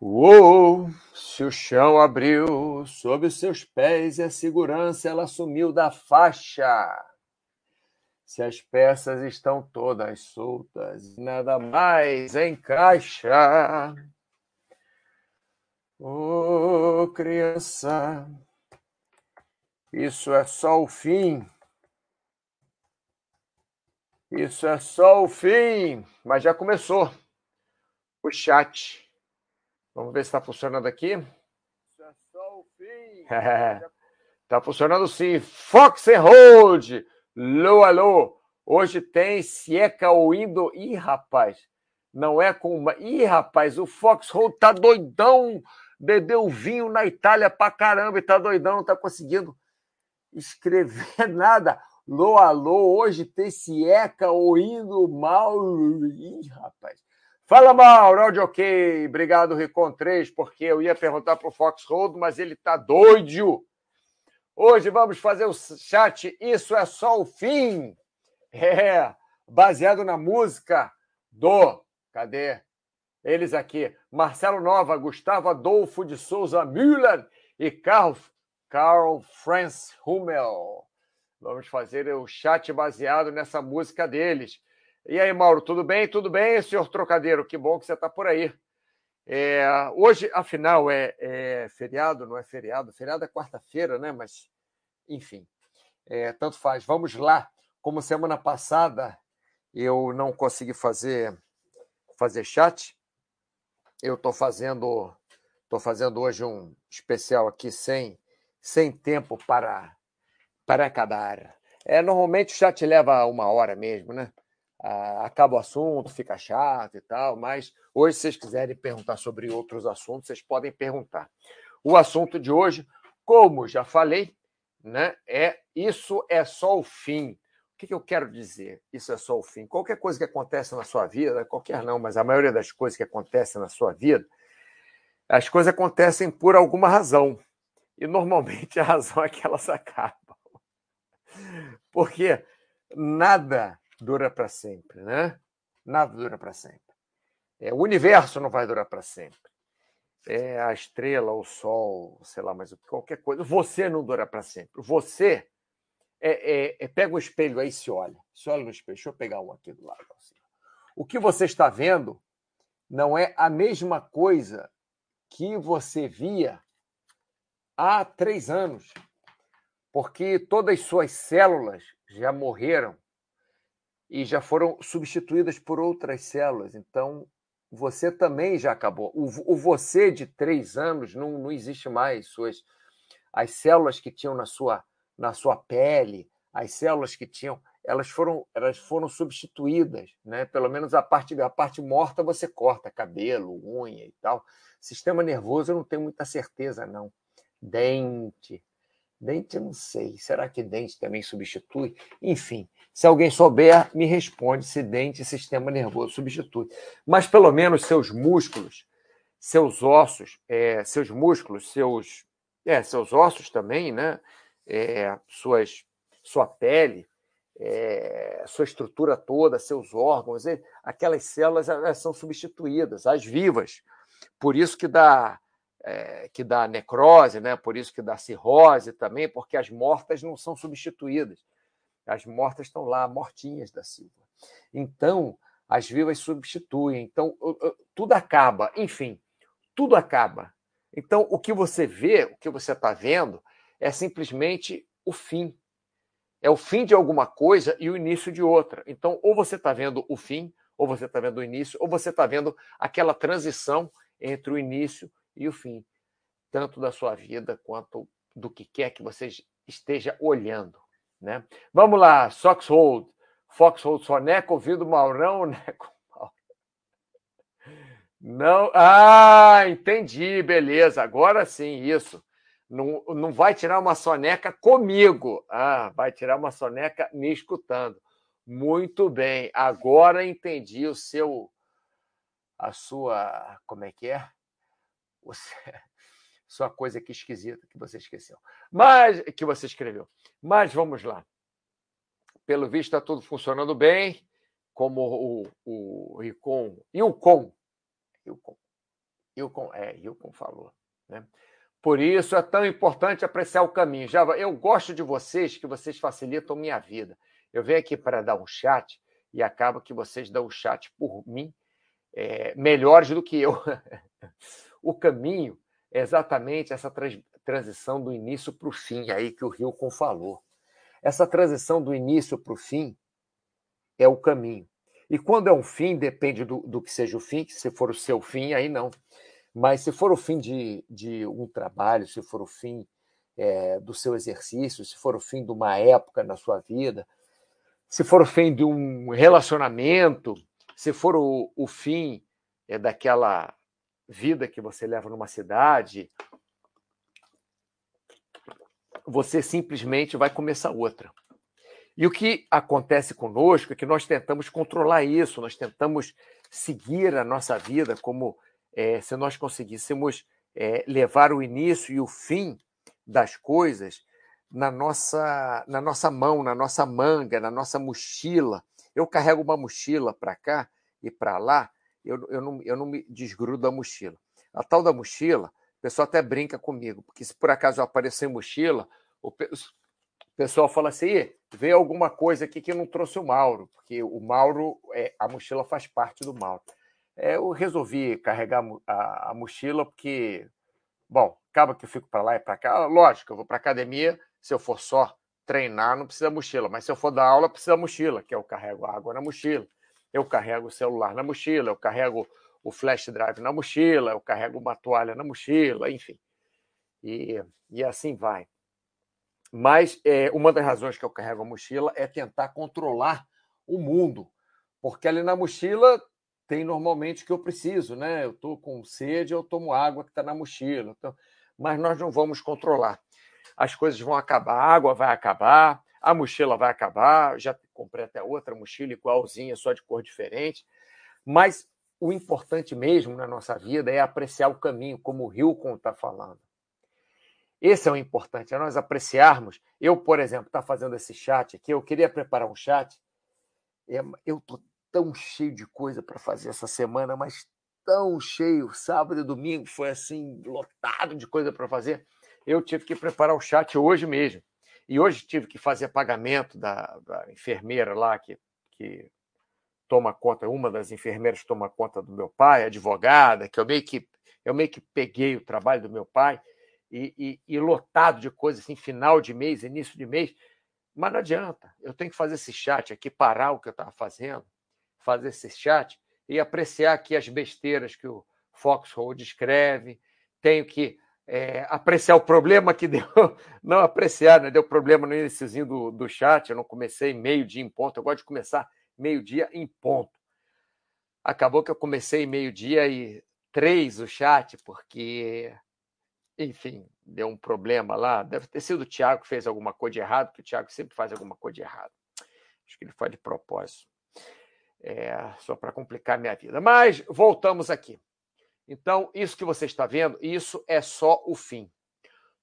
Uou! Se o chão abriu sob os seus pés e a segurança ela sumiu da faixa. Se as peças estão todas soltas, nada mais encaixa. Ô oh, criança, isso é só o fim. Isso é só o fim. Mas já começou o chat. Vamos ver se está funcionando aqui. Isso é. Está funcionando sim. Fox and Hold. Alô, alô. Hoje tem Sieca ouindo. Ih, rapaz. Não é com uma. Ih, rapaz, o Fox Hold tá doidão. Bebeu vinho na Itália pra caramba e tá doidão, não tá conseguindo escrever nada. Alô, alô, hoje tem Sieca ouindo mal. Ih, rapaz. Fala, Mauro, áudio ok. Obrigado, Ricon 3, porque eu ia perguntar para o Fox Road, mas ele está doido. Hoje vamos fazer o chat Isso é Só o Fim. É, baseado na música do. Cadê? Eles aqui. Marcelo Nova, Gustavo Adolfo de Souza Müller e Carl, Carl Franz Hummel. Vamos fazer o chat baseado nessa música deles. E aí, Mauro, tudo bem? Tudo bem, senhor Trocadeiro? Que bom que você está por aí. É, hoje, afinal, é, é, feriado, não é feriado? Feriado é quarta-feira, né? Mas, enfim, é, tanto faz. Vamos lá. Como semana passada eu não consegui fazer fazer chat, eu estou fazendo tô fazendo hoje um especial aqui sem sem tempo para para acabar. É, normalmente o chat leva uma hora mesmo, né? Ah, acaba o assunto, fica chato e tal, mas hoje, se vocês quiserem perguntar sobre outros assuntos, vocês podem perguntar. O assunto de hoje, como já falei, né, é isso é só o fim. O que, que eu quero dizer? Isso é só o fim. Qualquer coisa que acontece na sua vida, qualquer não, mas a maioria das coisas que acontecem na sua vida, as coisas acontecem por alguma razão. E normalmente a razão é que elas acabam. Porque nada dura para sempre, né? Nada dura para sempre. É, o universo não vai durar para sempre. É, a estrela, o sol, sei lá, mas qualquer coisa. Você não dura para sempre. Você é, é, é, pega o espelho aí e se olha. Se olha no espelho. Deixa eu pegar um aqui do lado. Assim. O que você está vendo não é a mesma coisa que você via há três anos, porque todas as suas células já morreram e já foram substituídas por outras células. Então, você também já acabou. O, o você de três anos não, não existe mais. Suas, as células que tinham na sua, na sua pele, as células que tinham, elas foram, elas foram substituídas, né? Pelo menos a parte, a parte morta você corta, cabelo, unha e tal. Sistema nervoso eu não tenho muita certeza, não. Dente. Dente eu não sei. Será que dente também substitui? Enfim, se alguém souber, me responde se dente e sistema nervoso substitui. Mas pelo menos seus músculos, seus ossos, é, seus músculos, seus, é, seus ossos também, né? É, suas, sua pele, é, sua estrutura toda, seus órgãos, aquelas células são substituídas, as vivas. Por isso que dá é, que dá necrose, né? Por isso que dá cirrose também, porque as mortas não são substituídas. As mortas estão lá, mortinhas da Silva. Então, as vivas substituem. Então, tudo acaba. Enfim, tudo acaba. Então, o que você vê, o que você está vendo, é simplesmente o fim. É o fim de alguma coisa e o início de outra. Então, ou você está vendo o fim, ou você está vendo o início, ou você está vendo aquela transição entre o início e o fim, tanto da sua vida quanto do que quer que você esteja olhando. Né? Vamos lá, Soxhold, Foxhold, Soneca, ouvindo Maurão, Neco. Não, ah, entendi, beleza, agora sim, isso. Não, não vai tirar uma soneca comigo, ah, vai tirar uma soneca me escutando. Muito bem, agora entendi o seu, a sua, como é que é? Você, só coisa aqui esquisita que você esqueceu. Mas que você escreveu. Mas vamos lá. Pelo visto está tudo funcionando bem, como o, o Ricon e o Com. E o Com. Hilcon, é, Hilcon falou. Né? Por isso é tão importante apreciar o caminho. Já, eu gosto de vocês, que vocês facilitam minha vida. Eu venho aqui para dar um chat e acaba que vocês dão o chat por mim é, melhores do que eu. o caminho é exatamente essa trans, transição do início para o fim, aí que o Hilcon falou. Essa transição do início para o fim é o caminho. E quando é um fim, depende do, do que seja o fim, que se for o seu fim, aí não. Mas se for o fim de, de um trabalho, se for o fim é, do seu exercício, se for o fim de uma época na sua vida, se for o fim de um relacionamento, se for o, o fim é, daquela vida que você leva numa cidade, você simplesmente vai começar outra. E o que acontece conosco é que nós tentamos controlar isso, nós tentamos seguir a nossa vida como é, se nós conseguíssemos é, levar o início e o fim das coisas na nossa, na nossa mão, na nossa manga, na nossa mochila. Eu carrego uma mochila para cá e para lá, eu, eu, não, eu não me desgrudo da mochila. A tal da mochila, o pessoal até brinca comigo, porque se por acaso eu aparecer em mochila, o pessoal fala assim: vê alguma coisa aqui que não trouxe o Mauro, porque o Mauro, é, a mochila faz parte do Mauro. É, eu resolvi carregar a, a mochila porque, bom, acaba que eu fico para lá e para cá. Lógico, eu vou para academia, se eu for só treinar, não precisa mochila, mas se eu for dar aula, precisa mochila, que eu carrego água na mochila, eu carrego o celular na mochila, eu carrego o flash drive na mochila, eu carrego uma toalha na mochila, enfim. E, e assim vai. Mas é, uma das razões que eu carrego a mochila é tentar controlar o mundo, porque ali na mochila tem normalmente o que eu preciso, né? Eu estou com sede, eu tomo água que está na mochila. Então, mas nós não vamos controlar. As coisas vão acabar, a água vai acabar, a mochila vai acabar. Já comprei até outra mochila igualzinha, só de cor diferente. Mas o importante mesmo na nossa vida é apreciar o caminho, como o Hilcon está falando. Esse é o importante, é nós apreciarmos. Eu, por exemplo, estou tá fazendo esse chat aqui, eu queria preparar um chat. É, eu estou tão cheio de coisa para fazer essa semana, mas tão cheio. Sábado e domingo foi assim, lotado de coisa para fazer. Eu tive que preparar o chat hoje mesmo. E hoje tive que fazer pagamento da, da enfermeira lá que, que toma conta, uma das enfermeiras toma conta do meu pai, advogada, que eu meio que eu meio que peguei o trabalho do meu pai e, e, e lotado de coisas assim, final de mês, início de mês. Mas não adianta, eu tenho que fazer esse chat aqui, parar o que eu estava fazendo, fazer esse chat e apreciar aqui as besteiras que o Foxhole escreve. Tenho que é, apreciar o problema que deu, não apreciar, né? deu problema no iníciozinho do, do chat, eu não comecei meio-dia em ponto, eu gosto de começar meio-dia em ponto. Acabou que eu comecei meio-dia e três o chat, porque, enfim, deu um problema lá. Deve ter sido o Thiago que fez alguma coisa de errado, porque o Thiago sempre faz alguma coisa de errado. Acho que ele faz de propósito. É, só para complicar minha vida. Mas voltamos aqui. Então, isso que você está vendo, isso é só o fim.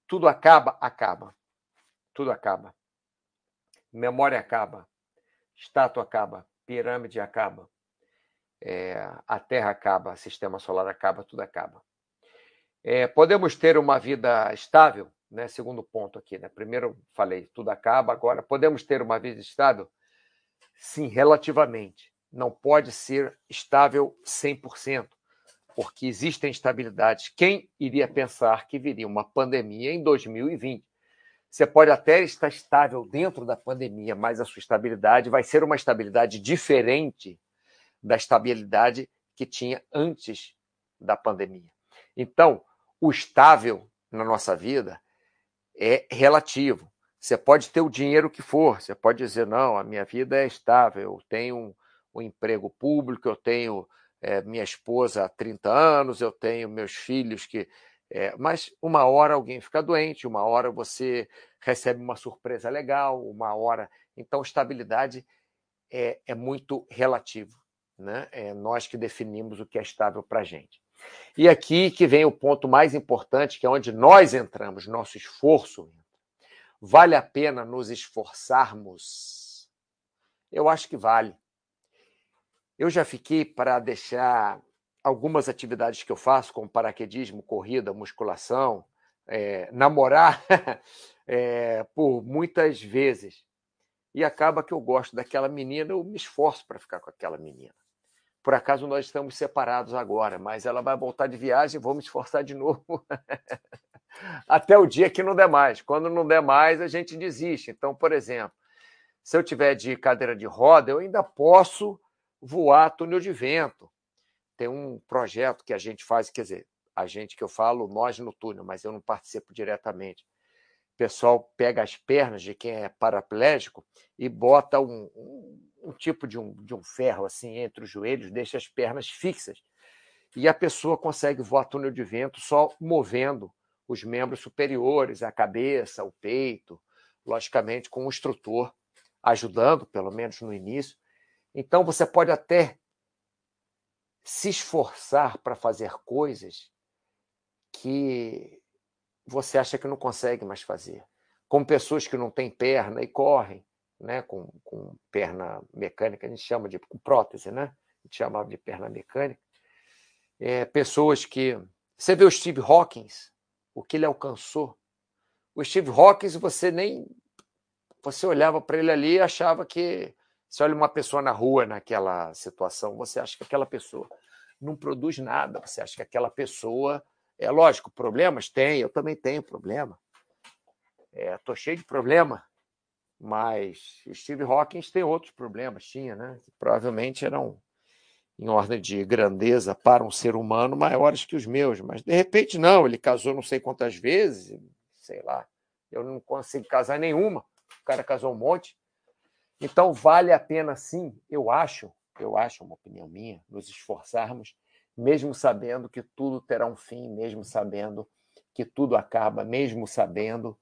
Tudo acaba, acaba. Tudo acaba. Memória acaba. Estátua acaba, pirâmide acaba, é, a Terra acaba, sistema solar acaba, tudo acaba. É, podemos ter uma vida estável, né? Segundo ponto aqui, né? Primeiro falei, tudo acaba, agora podemos ter uma vida estável? Sim, relativamente. Não pode ser estável 100%, porque existem instabilidades. Quem iria pensar que viria uma pandemia em 2020? Você pode até estar estável dentro da pandemia, mas a sua estabilidade vai ser uma estabilidade diferente da estabilidade que tinha antes da pandemia. Então, o estável na nossa vida é relativo. Você pode ter o dinheiro que for, você pode dizer, não, a minha vida é estável, eu tenho um, um emprego público, eu tenho é, minha esposa há 30 anos, eu tenho meus filhos que é, mas uma hora alguém fica doente, uma hora você recebe uma surpresa legal, uma hora. Então, estabilidade é, é muito relativo. Né? É nós que definimos o que é estável para a gente. E aqui que vem o ponto mais importante, que é onde nós entramos, nosso esforço. Vale a pena nos esforçarmos? Eu acho que vale. Eu já fiquei para deixar algumas atividades que eu faço, como paraquedismo, corrida, musculação, é, namorar é, por muitas vezes. E acaba que eu gosto daquela menina, eu me esforço para ficar com aquela menina. Por acaso nós estamos separados agora, mas ela vai voltar de viagem, vou me esforçar de novo. Até o dia que não der mais. Quando não der mais, a gente desiste. Então, por exemplo, se eu tiver de cadeira de roda, eu ainda posso voar túnel de vento. Tem um projeto que a gente faz, quer dizer, a gente que eu falo, nós no túnel, mas eu não participo diretamente. O pessoal pega as pernas de quem é paraplégico e bota um, um um tipo de um, de um ferro assim entre os joelhos, deixa as pernas fixas. E a pessoa consegue voar túnel de vento só movendo os membros superiores, a cabeça, o peito, logicamente com o instrutor ajudando, pelo menos no início. Então você pode até se esforçar para fazer coisas que você acha que não consegue mais fazer. Como pessoas que não têm perna e correm, né, com, com perna mecânica, a gente chama de prótese, né? A gente chamava de perna mecânica. É, pessoas que. Você vê o Steve Hawkins, o que ele alcançou. O Steve Hawkins, você nem. Você olhava para ele ali e achava que. Você olha uma pessoa na rua naquela situação, você acha que aquela pessoa não produz nada, você acha que aquela pessoa. É lógico, problemas tem, eu também tenho problema. Estou é, cheio de problema, mas Steve Hawkins tem outros problemas, tinha, né? Que provavelmente eram em ordem de grandeza para um ser humano maiores que os meus, mas de repente não, ele casou não sei quantas vezes, sei lá, eu não consigo casar nenhuma, o cara casou um monte. Então vale a pena sim, eu acho, eu acho, uma opinião minha, nos esforçarmos, mesmo sabendo que tudo terá um fim, mesmo sabendo que tudo acaba, mesmo sabendo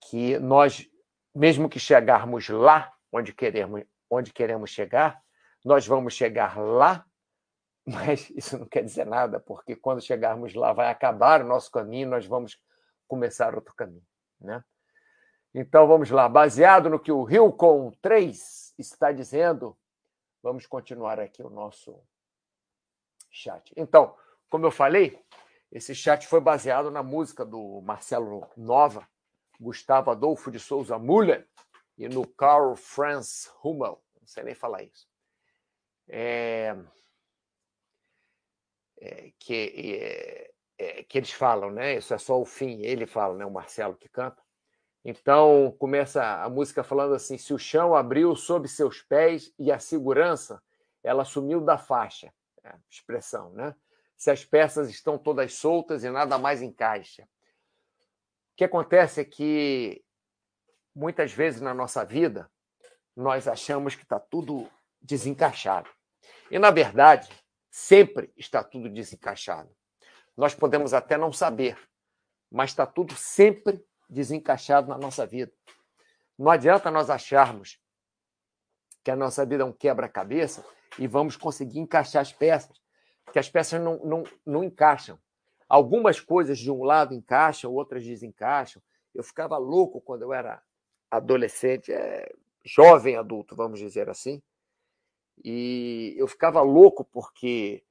que nós mesmo que chegarmos lá onde queremos, onde queremos chegar, nós vamos chegar lá, mas isso não quer dizer nada, porque quando chegarmos lá vai acabar o nosso caminho, nós vamos começar outro caminho, né? Então vamos lá, baseado no que o Hilcon 3 está dizendo, vamos continuar aqui o nosso chat. Então, como eu falei, esse chat foi baseado na música do Marcelo Nova, Gustavo Adolfo de Souza Müller e no Carl Franz Hummel. Não sei nem falar isso. É, é, que, é, é, que eles falam, né? Isso é só o fim. Ele fala, né? O Marcelo que canta. Então começa a música falando assim: se o chão abriu sob seus pés e a segurança ela sumiu da faixa, é expressão, né? Se as peças estão todas soltas e nada mais encaixa, o que acontece é que muitas vezes na nossa vida nós achamos que está tudo desencaixado. E, na verdade, sempre está tudo desencaixado. Nós podemos até não saber, mas está tudo sempre desencaixado na nossa vida. Não adianta nós acharmos que a nossa vida é um quebra-cabeça e vamos conseguir encaixar as peças, porque as peças não, não, não encaixam. Algumas coisas de um lado encaixam, outras desencaixam. Eu ficava louco quando eu era adolescente, é, jovem adulto, vamos dizer assim. E eu ficava louco porque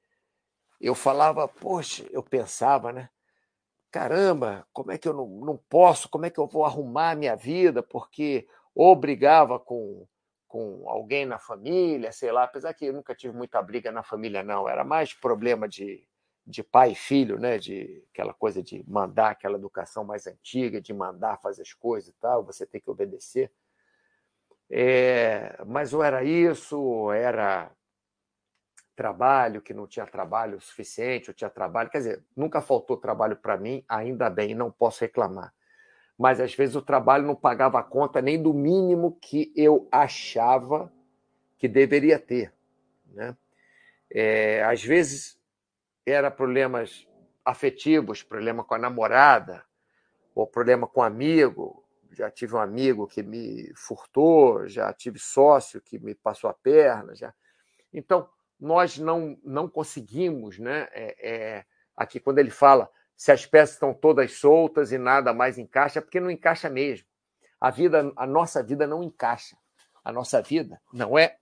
eu falava, poxa, eu pensava, né? Caramba, como é que eu não, não posso, como é que eu vou arrumar a minha vida? Porque ou brigava com, com alguém na família, sei lá, apesar que eu nunca tive muita briga na família, não, era mais problema de de pai e filho, né? De aquela coisa de mandar, aquela educação mais antiga, de mandar fazer as coisas e tal, você tem que obedecer. É, mas ou era isso, ou era trabalho, que não tinha trabalho suficiente, ou tinha trabalho. Quer dizer, nunca faltou trabalho para mim, ainda bem, não posso reclamar. Mas às vezes o trabalho não pagava conta nem do mínimo que eu achava que deveria ter. Né? É, às vezes era problemas afetivos, problema com a namorada, ou problema com amigo. Já tive um amigo que me furtou, já tive sócio que me passou a perna. Já. Então, nós não, não conseguimos, né? É, é, aqui, quando ele fala se as peças estão todas soltas e nada mais encaixa, é porque não encaixa mesmo. A vida, a nossa vida não encaixa. A nossa vida não é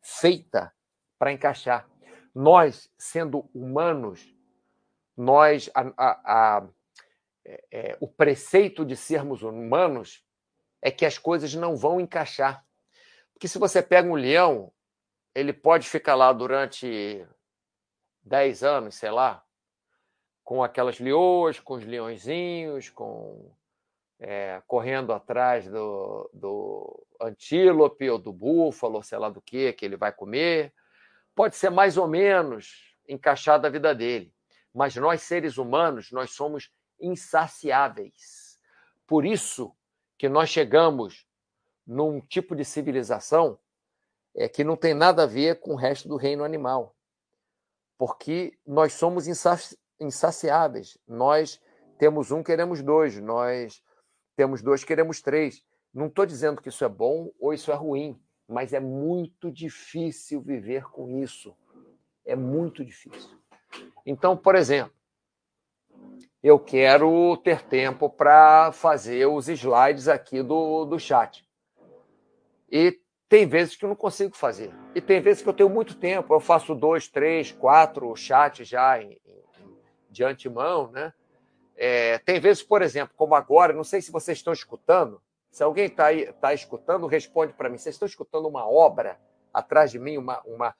feita para encaixar. Nós, sendo humanos, nós a, a, a, é, é, o preceito de sermos humanos é que as coisas não vão encaixar. Porque se você pega um leão, ele pode ficar lá durante 10 anos, sei lá, com aquelas leoas, com os leõezinhos, com é, correndo atrás do, do antílope ou do búfalo, sei lá do que que ele vai comer. Pode ser mais ou menos encaixada a vida dele. Mas nós, seres humanos, nós somos insaciáveis. Por isso que nós chegamos num tipo de civilização é, que não tem nada a ver com o resto do reino animal. Porque nós somos insaciáveis. Nós temos um, queremos dois. Nós temos dois, queremos três. Não estou dizendo que isso é bom ou isso é ruim, mas é muito difícil viver com isso. É muito difícil. Então, por exemplo, eu quero ter tempo para fazer os slides aqui do, do chat. E tem vezes que eu não consigo fazer. E tem vezes que eu tenho muito tempo. Eu faço dois, três, quatro chats já em, em, de antemão, né? É, tem vezes, por exemplo, como agora, não sei se vocês estão escutando. Se alguém está tá escutando, responde para mim. Vocês estão escutando uma obra atrás de mim, uma, uma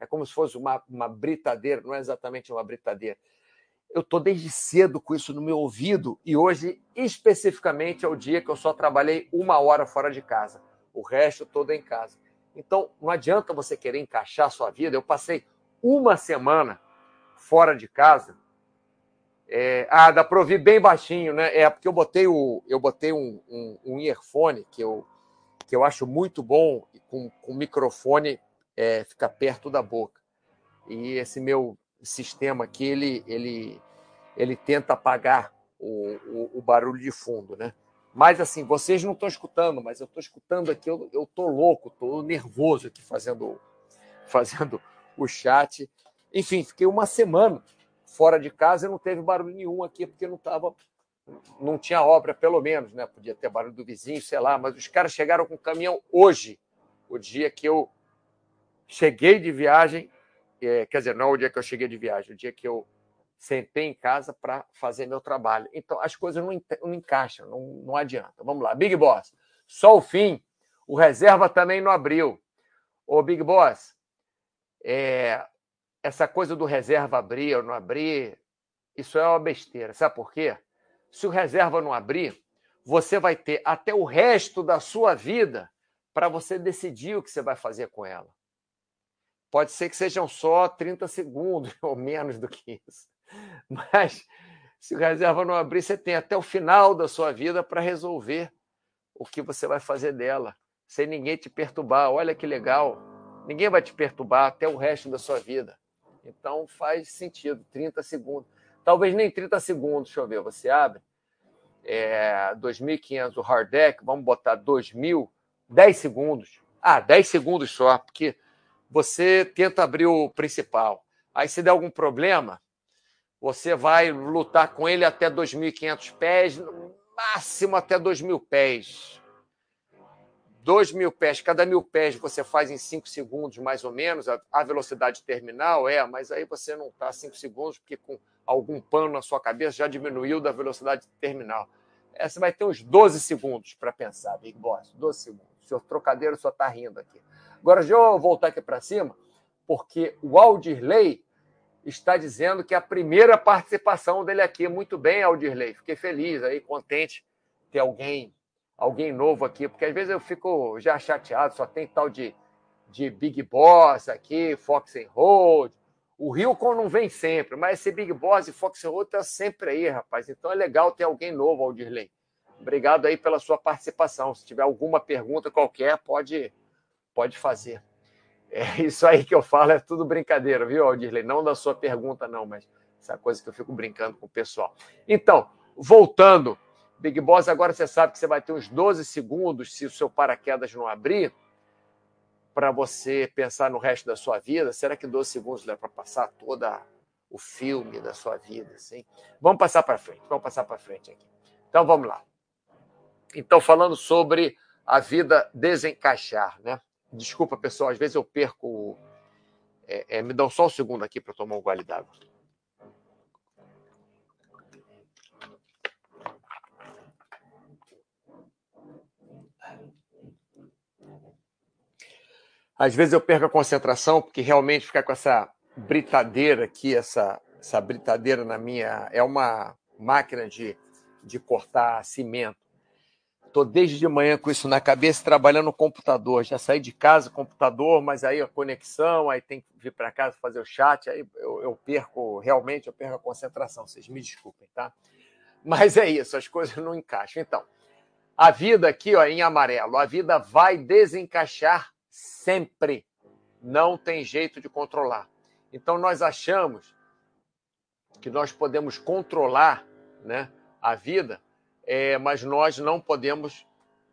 é como se fosse uma, uma britadeira, não é exatamente uma britadeira. Eu estou desde cedo com isso no meu ouvido e hoje, especificamente, é o dia que eu só trabalhei uma hora fora de casa. O resto todo em casa. Então, não adianta você querer encaixar a sua vida. Eu passei uma semana fora de casa. É, ah, dá para ouvir bem baixinho, né? É porque eu botei, o, eu botei um, um, um earphone que eu, que eu acho muito bom, com, com microfone é, fica perto da boca. E esse meu sistema aqui, ele, ele, ele tenta apagar o, o, o barulho de fundo, né? Mas assim, vocês não estão escutando, mas eu estou escutando aqui, eu, tô louco, tô nervoso aqui fazendo, fazendo o chat. Enfim, fiquei uma semana fora de casa e não teve barulho nenhum aqui, porque não estava. Não tinha obra, pelo menos, né? Podia ter barulho do vizinho, sei lá, mas os caras chegaram com o caminhão hoje, o dia que eu cheguei de viagem, é, quer dizer, não o dia que eu cheguei de viagem, o dia que eu sentei em casa para fazer meu trabalho. Então, as coisas não, não encaixam, não, não adianta. Vamos lá, Big Boss. Só o fim. O reserva também não abriu. Ô, Big Boss, é, essa coisa do reserva abrir ou não abrir, isso é uma besteira. Sabe por quê? Se o reserva não abrir, você vai ter até o resto da sua vida para você decidir o que você vai fazer com ela. Pode ser que sejam só 30 segundos ou menos do que isso. Mas se o reserva não abrir, você tem até o final da sua vida para resolver o que você vai fazer dela, sem ninguém te perturbar. Olha que legal. Ninguém vai te perturbar até o resto da sua vida. Então faz sentido, 30 segundos. Talvez nem 30 segundos, deixa eu ver, você abre. É, 2.500 o hard deck, vamos botar 2.000, 10 segundos. Ah, 10 segundos só, porque você tenta abrir o principal. Aí, se der algum problema, você vai lutar com ele até 2.500 pés, no máximo até 2.000 pés. 2.000 pés, cada mil pés você faz em 5 segundos, mais ou menos, a velocidade terminal é, mas aí você não está 5 segundos, porque com algum pano na sua cabeça já diminuiu da velocidade terminal. É, você vai ter uns 12 segundos para pensar, Big Boss, 12 segundos. O seu trocadeiro só está rindo aqui. Agora, deixa eu voltar aqui para cima, porque o Aldirley está dizendo que é a primeira participação dele aqui. Muito bem, Aldirley. Fiquei feliz aí, contente ter alguém alguém novo aqui, porque às vezes eu fico já chateado, só tem tal de, de Big Boss aqui, Fox and Road. O Rilcon não vem sempre, mas esse Big Boss e Fox and Road tá sempre aí, rapaz. Então é legal ter alguém novo, Aldirley. Obrigado aí pela sua participação. Se tiver alguma pergunta qualquer, pode pode fazer. É isso aí que eu falo é tudo brincadeira, viu, Aldirley? Não da sua pergunta, não, mas essa coisa que eu fico brincando com o pessoal. Então, voltando, Big Boss, agora você sabe que você vai ter uns 12 segundos se o seu paraquedas não abrir para você pensar no resto da sua vida. Será que 12 segundos dá para passar toda o filme da sua vida, assim? Vamos passar para frente, vamos passar para frente aqui. Então vamos lá. Então falando sobre a vida desencaixar, né? Desculpa, pessoal, às vezes eu perco É, é, me dá só um segundo aqui para tomar um gole d'água. Às vezes eu perco a concentração, porque realmente ficar com essa britadeira aqui, essa, essa britadeira na minha. É uma máquina de, de cortar cimento. Estou desde de manhã com isso na cabeça, trabalhando no computador. Já saí de casa, computador, mas aí a conexão, aí tem que vir para casa fazer o chat, aí eu, eu, perco, realmente, eu perco a concentração. Vocês me desculpem, tá? Mas é isso, as coisas não encaixam. Então, a vida aqui, ó, em amarelo, a vida vai desencaixar sempre. Não tem jeito de controlar. Então, nós achamos que nós podemos controlar né, a vida é, mas nós não podemos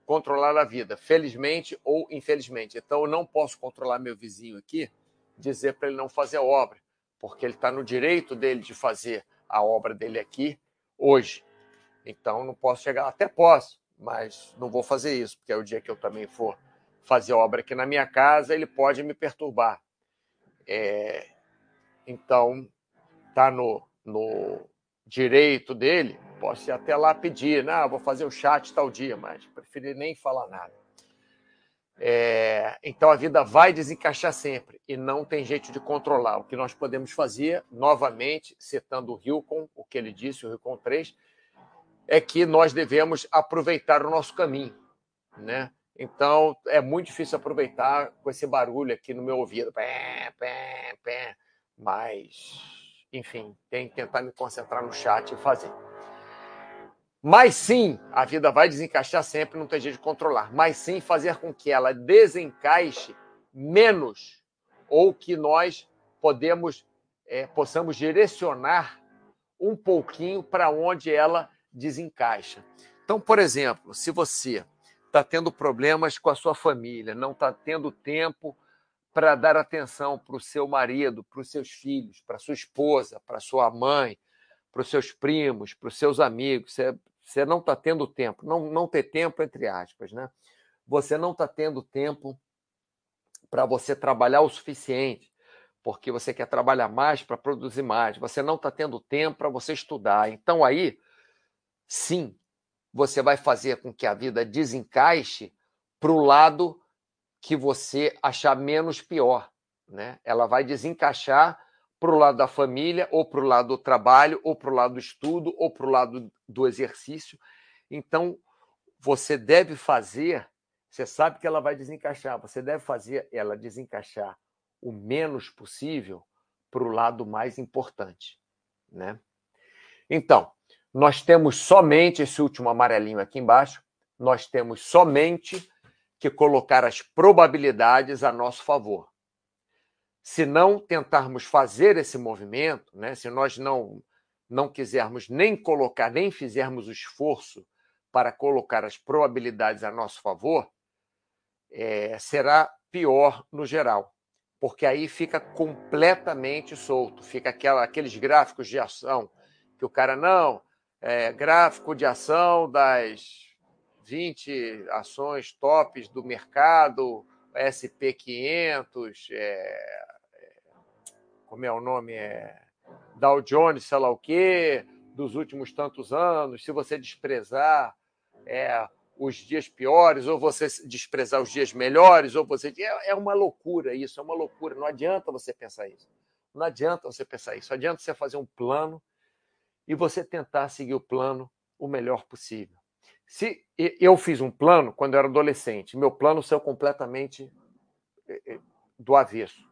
controlar a vida, felizmente ou infelizmente. Então, eu não posso controlar meu vizinho aqui, dizer para ele não fazer a obra, porque ele está no direito dele de fazer a obra dele aqui hoje. Então, não posso chegar, até posso, mas não vou fazer isso, porque é o dia que eu também for fazer obra aqui na minha casa, ele pode me perturbar. É, então, está no, no direito dele Posso ir até lá pedir, não, vou fazer o chat tal dia, mas preferi nem falar nada. É, então a vida vai desencaixar sempre e não tem jeito de controlar. O que nós podemos fazer, novamente, citando o Hilcon, o que ele disse, o Hilcon 3, é que nós devemos aproveitar o nosso caminho. Né? Então é muito difícil aproveitar com esse barulho aqui no meu ouvido. Pé, pé, pé. Mas, enfim, tem que tentar me concentrar no chat e fazer. Mas sim, a vida vai desencaixar sempre, não tem jeito de controlar. Mas sim fazer com que ela desencaixe menos ou que nós podemos é, possamos direcionar um pouquinho para onde ela desencaixa. Então, por exemplo, se você está tendo problemas com a sua família, não está tendo tempo para dar atenção para o seu marido, para os seus filhos, para sua esposa, para sua mãe, para os seus primos, para os seus amigos, você você não está tendo tempo, não, não ter tempo, entre aspas, né? Você não está tendo tempo para você trabalhar o suficiente, porque você quer trabalhar mais para produzir mais. Você não está tendo tempo para você estudar. Então, aí, sim, você vai fazer com que a vida desencaixe para o lado que você achar menos pior. Né? Ela vai desencaixar para o lado da família, ou para o lado do trabalho, ou para o lado do estudo, ou para o lado do exercício. Então, você deve fazer, você sabe que ela vai desencaixar, você deve fazer ela desencaixar o menos possível para o lado mais importante. Né? Então, nós temos somente esse último amarelinho aqui embaixo, nós temos somente que colocar as probabilidades a nosso favor se não tentarmos fazer esse movimento, né, se nós não, não quisermos nem colocar, nem fizermos o esforço para colocar as probabilidades a nosso favor, é, será pior no geral, porque aí fica completamente solto, fica aquela, aqueles gráficos de ação que o cara não, é, gráfico de ação das 20 ações tops do mercado, SP500, é, como é o nome? É Dow Jones, sei lá o quê, dos últimos tantos anos, se você desprezar é, os dias piores, ou você desprezar os dias melhores, ou você. É, é uma loucura isso, é uma loucura. Não adianta você pensar isso. Não adianta você pensar isso. Adianta você fazer um plano e você tentar seguir o plano o melhor possível. Se eu fiz um plano quando eu era adolescente, meu plano saiu completamente é, é, do avesso.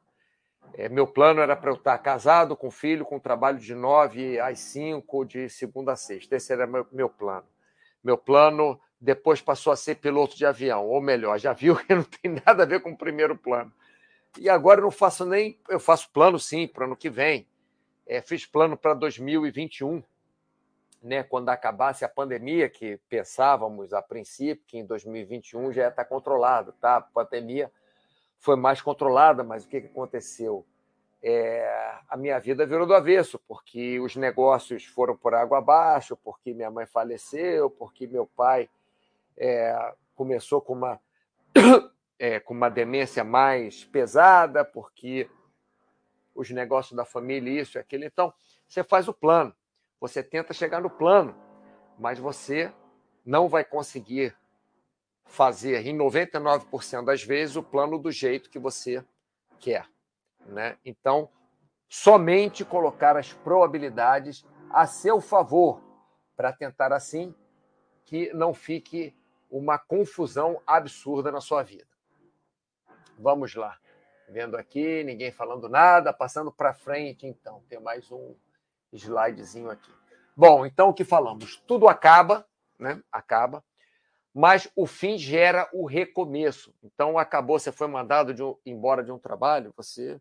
É, meu plano era para eu estar casado, com filho, com trabalho de nove às cinco, de segunda a sexta. Esse era meu, meu plano. Meu plano depois passou a ser piloto de avião, ou melhor, já viu que não tem nada a ver com o primeiro plano. E agora eu não faço nem. Eu faço plano sim para ano que vem. É, fiz plano para 2021, né, quando acabasse a pandemia, que pensávamos a princípio que em 2021 já ia estar controlado, tá? A pandemia foi mais controlada, mas o que aconteceu? É, a minha vida virou do avesso, porque os negócios foram por água abaixo, porque minha mãe faleceu, porque meu pai é, começou com uma, é, com uma demência mais pesada, porque os negócios da família, isso e aquilo. Então, você faz o plano, você tenta chegar no plano, mas você não vai conseguir fazer, em 99% das vezes, o plano do jeito que você quer. Né? Então, somente colocar as probabilidades a seu favor, para tentar, assim, que não fique uma confusão absurda na sua vida. Vamos lá. Vendo aqui, ninguém falando nada, passando para frente, então. Tem mais um slidezinho aqui. Bom, então o que falamos? Tudo acaba, né? Acaba, mas o fim gera o recomeço. Então acabou, você foi mandado de um, embora de um trabalho, você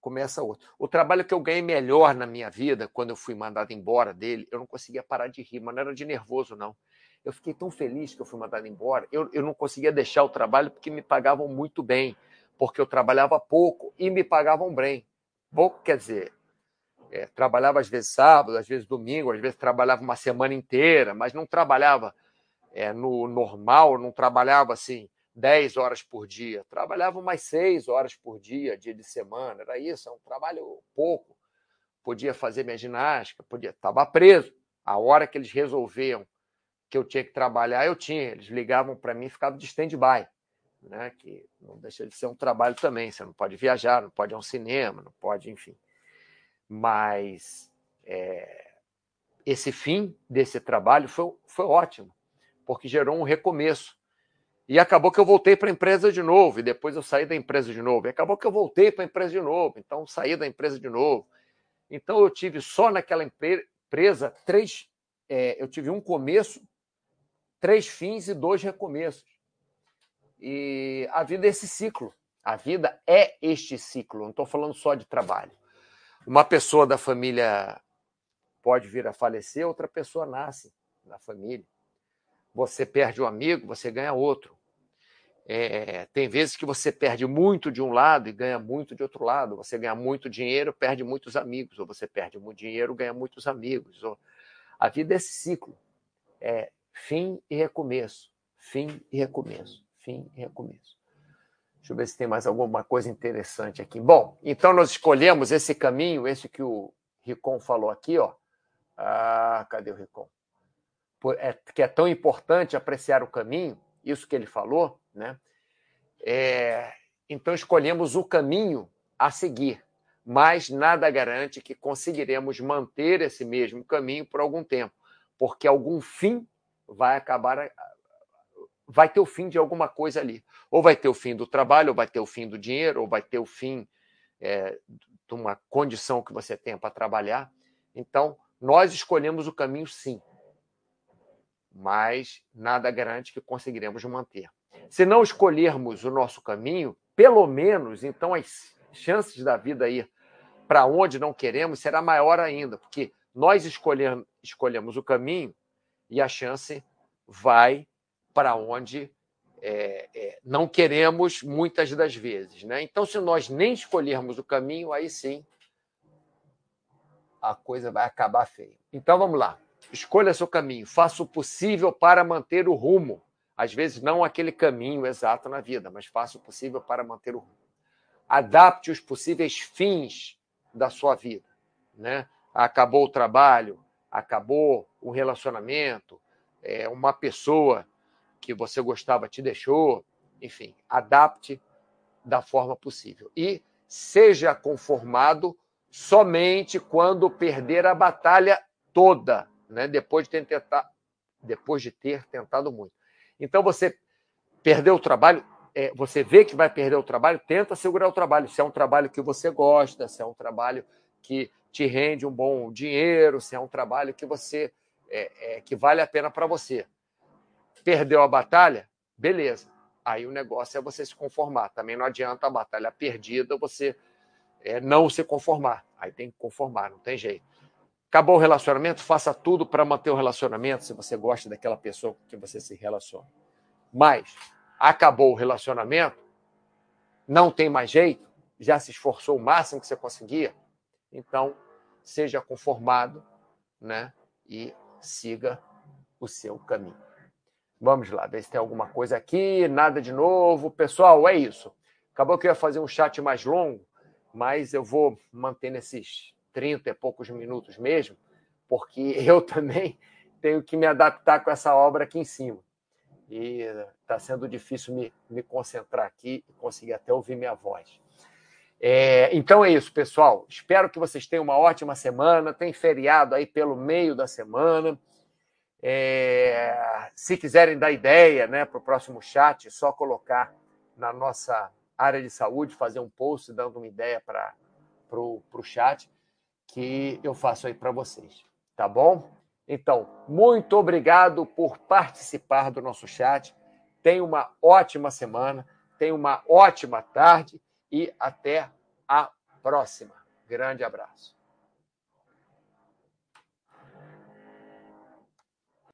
começa outro. O trabalho que eu ganhei melhor na minha vida, quando eu fui mandado embora dele, eu não conseguia parar de rir, mas não era de nervoso, não. Eu fiquei tão feliz que eu fui mandado embora. Eu, eu não conseguia deixar o trabalho porque me pagavam muito bem, porque eu trabalhava pouco e me pagavam bem. Pouco quer dizer, é, trabalhava às vezes sábado, às vezes domingo, às vezes trabalhava uma semana inteira, mas não trabalhava é, no normal, não trabalhava assim 10 horas por dia, trabalhava umas 6 horas por dia, dia de semana, era isso, é um trabalho pouco. Podia fazer minha ginástica, podia, estava preso. A hora que eles resolviam que eu tinha que trabalhar, eu tinha. Eles ligavam para mim e ficavam de stand-by, né? que não deixa de ser um trabalho também. Você não pode viajar, não pode ir a um cinema, não pode, enfim. Mas é, esse fim desse trabalho foi, foi ótimo, porque gerou um recomeço. E acabou que eu voltei para a empresa de novo, e depois eu saí da empresa de novo. E acabou que eu voltei para a empresa de novo, então saí da empresa de novo. Então eu tive só naquela empresa três. É, eu tive um começo, três fins e dois recomeços. E a vida é esse ciclo. A vida é este ciclo. Não estou falando só de trabalho. Uma pessoa da família pode vir a falecer, outra pessoa nasce na família. Você perde um amigo, você ganha outro. É, tem vezes que você perde muito de um lado e ganha muito de outro lado. Você ganha muito dinheiro, perde muitos amigos. Ou você perde muito dinheiro, ganha muitos amigos. Ou... A vida é esse ciclo. É fim e recomeço. Fim e recomeço. Fim e recomeço. Deixa eu ver se tem mais alguma coisa interessante aqui. Bom, então nós escolhemos esse caminho, esse que o Ricon falou aqui, ó. Ah, cadê o Ricon? É, que é tão importante apreciar o caminho, isso que ele falou, né? É, então escolhemos o caminho a seguir, mas nada garante que conseguiremos manter esse mesmo caminho por algum tempo, porque algum fim vai acabar vai ter o fim de alguma coisa ali. Ou vai ter o fim do trabalho, ou vai ter o fim do dinheiro, ou vai ter o fim é, de uma condição que você tenha para trabalhar. Então, nós escolhemos o caminho sim, mas nada garante que conseguiremos manter. Se não escolhermos o nosso caminho, pelo menos, então as chances da vida ir para onde não queremos será maior ainda, porque nós escolhemos o caminho e a chance vai para onde é, é, não queremos muitas das vezes. Né? Então, se nós nem escolhermos o caminho, aí sim a coisa vai acabar feia. Então, vamos lá. Escolha seu caminho, faça o possível para manter o rumo. Às vezes, não aquele caminho exato na vida, mas faça o possível para manter o rumo. Adapte os possíveis fins da sua vida. Né? Acabou o trabalho, acabou o relacionamento, é, uma pessoa que você gostava te deixou, enfim, adapte da forma possível. E seja conformado somente quando perder a batalha toda, né? depois, de ter tentado, depois de ter tentado muito. Então, você perdeu o trabalho, é, você vê que vai perder o trabalho, tenta segurar o trabalho. Se é um trabalho que você gosta, se é um trabalho que te rende um bom dinheiro, se é um trabalho que você é, é, que vale a pena para você. Perdeu a batalha? Beleza. Aí o negócio é você se conformar. Também não adianta a batalha perdida você é, não se conformar. Aí tem que conformar, não tem jeito. Acabou o relacionamento, faça tudo para manter o relacionamento, se você gosta daquela pessoa com quem você se relaciona. Mas acabou o relacionamento, não tem mais jeito, já se esforçou o máximo que você conseguia, então seja conformado, né? E siga o seu caminho. Vamos lá, ver se tem alguma coisa aqui. Nada de novo. Pessoal, é isso. Acabou que eu ia fazer um chat mais longo, mas eu vou manter nesses 30 e poucos minutos mesmo, porque eu também tenho que me adaptar com essa obra aqui em cima. E está sendo difícil me, me concentrar aqui e conseguir até ouvir minha voz. É, então é isso, pessoal. Espero que vocês tenham uma ótima semana. Tem feriado aí pelo meio da semana. É, se quiserem dar ideia né, para o próximo chat, é só colocar na nossa área de saúde, fazer um post dando uma ideia para o chat, que eu faço aí para vocês. Tá bom? Então, muito obrigado por participar do nosso chat. Tenha uma ótima semana, tenha uma ótima tarde e até a próxima. Grande abraço.